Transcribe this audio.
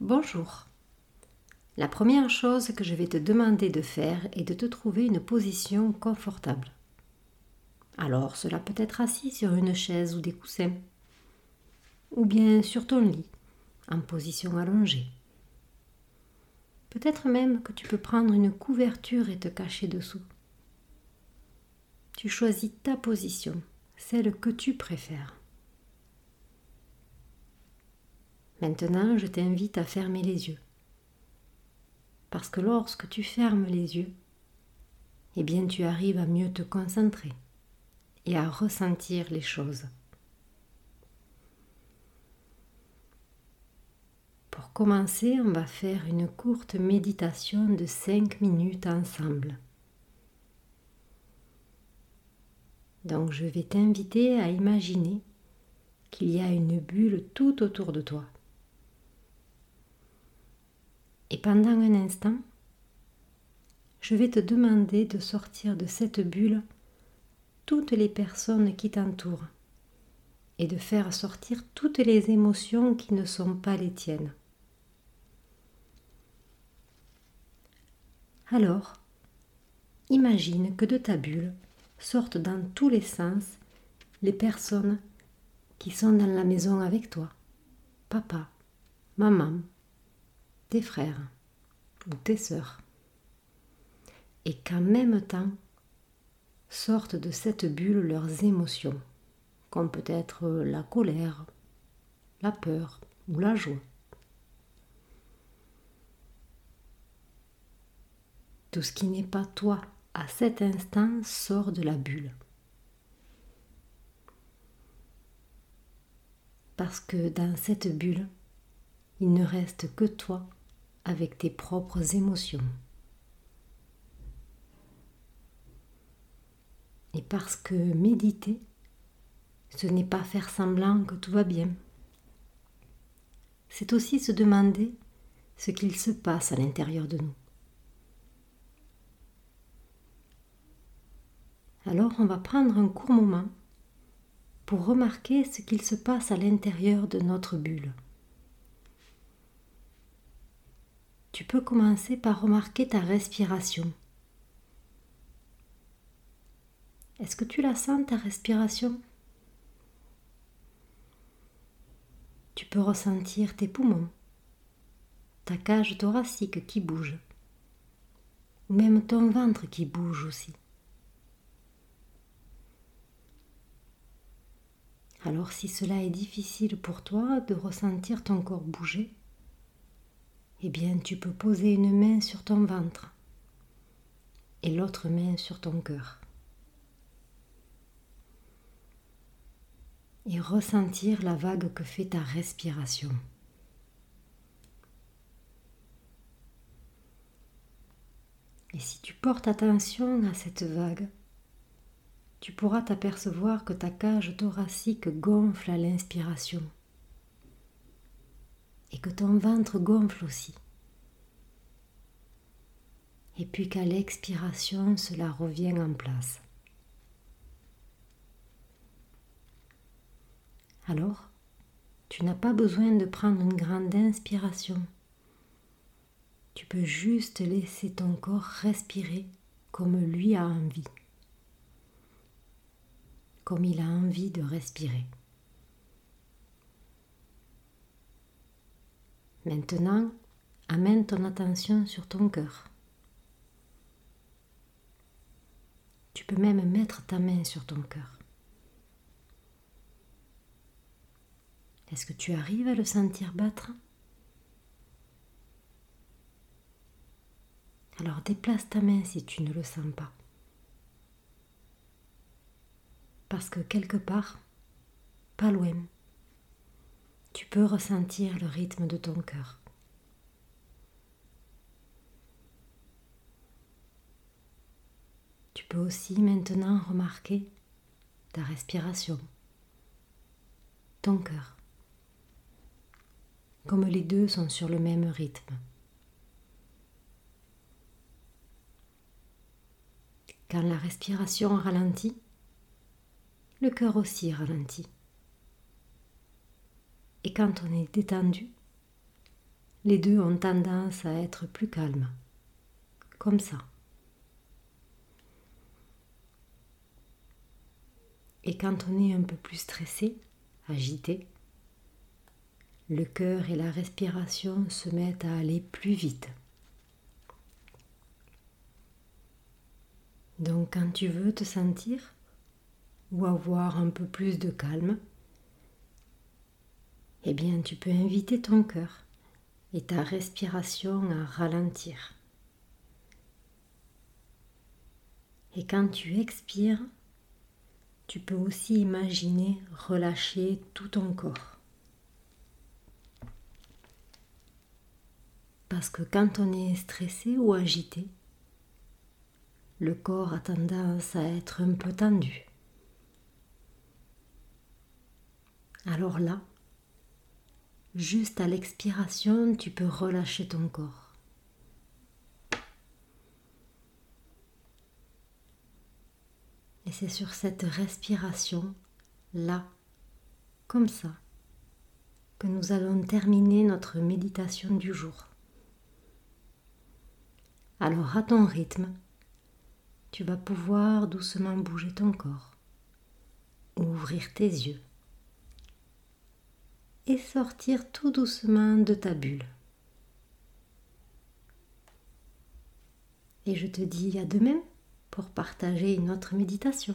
Bonjour. La première chose que je vais te demander de faire est de te trouver une position confortable. Alors cela peut être assis sur une chaise ou des coussins, ou bien sur ton lit, en position allongée. Peut-être même que tu peux prendre une couverture et te cacher dessous. Tu choisis ta position, celle que tu préfères. Maintenant, je t'invite à fermer les yeux. Parce que lorsque tu fermes les yeux, eh bien tu arrives à mieux te concentrer et à ressentir les choses. Pour commencer, on va faire une courte méditation de 5 minutes ensemble. Donc je vais t'inviter à imaginer qu'il y a une bulle tout autour de toi. Et pendant un instant, je vais te demander de sortir de cette bulle toutes les personnes qui t'entourent et de faire sortir toutes les émotions qui ne sont pas les tiennes. Alors, imagine que de ta bulle sortent dans tous les sens les personnes qui sont dans la maison avec toi. Papa, maman, tes frères ou tes sœurs. Et qu'en même temps sortent de cette bulle leurs émotions, comme peut-être la colère, la peur ou la joie. Tout ce qui n'est pas toi à cet instant sort de la bulle. Parce que dans cette bulle, il ne reste que toi avec tes propres émotions. Et parce que méditer, ce n'est pas faire semblant que tout va bien. C'est aussi se demander ce qu'il se passe à l'intérieur de nous. Alors on va prendre un court moment pour remarquer ce qu'il se passe à l'intérieur de notre bulle. Tu peux commencer par remarquer ta respiration. Est-ce que tu la sens, ta respiration? Tu peux ressentir tes poumons, ta cage thoracique qui bouge, ou même ton ventre qui bouge aussi. Alors si cela est difficile pour toi de ressentir ton corps bouger, eh bien tu peux poser une main sur ton ventre et l'autre main sur ton cœur. Et ressentir la vague que fait ta respiration. Et si tu portes attention à cette vague, tu pourras t'apercevoir que ta cage thoracique gonfle à l'inspiration et que ton ventre gonfle aussi. Et puis qu'à l'expiration, cela revient en place. Alors, tu n'as pas besoin de prendre une grande inspiration. Tu peux juste laisser ton corps respirer comme lui a envie, comme il a envie de respirer. Maintenant, amène ton attention sur ton cœur. Tu peux même mettre ta main sur ton cœur. Est-ce que tu arrives à le sentir battre? Alors déplace ta main si tu ne le sens pas. Parce que quelque part, pas loin, tu peux ressentir le rythme de ton cœur. Tu peux aussi maintenant remarquer ta respiration, ton cœur, comme les deux sont sur le même rythme. Quand la respiration ralentit, le cœur aussi ralentit. Et quand on est détendu, les deux ont tendance à être plus calmes. Comme ça. Et quand on est un peu plus stressé, agité, le cœur et la respiration se mettent à aller plus vite. Donc quand tu veux te sentir ou avoir un peu plus de calme, eh bien tu peux inviter ton cœur et ta respiration à ralentir. Et quand tu expires, tu peux aussi imaginer relâcher tout ton corps. Parce que quand on est stressé ou agité, le corps a tendance à être un peu tendu. Alors là, juste à l'expiration, tu peux relâcher ton corps. Et c'est sur cette respiration, là, comme ça, que nous allons terminer notre méditation du jour. Alors à ton rythme, tu vas pouvoir doucement bouger ton corps, ouvrir tes yeux et sortir tout doucement de ta bulle. Et je te dis à demain pour partager une autre méditation.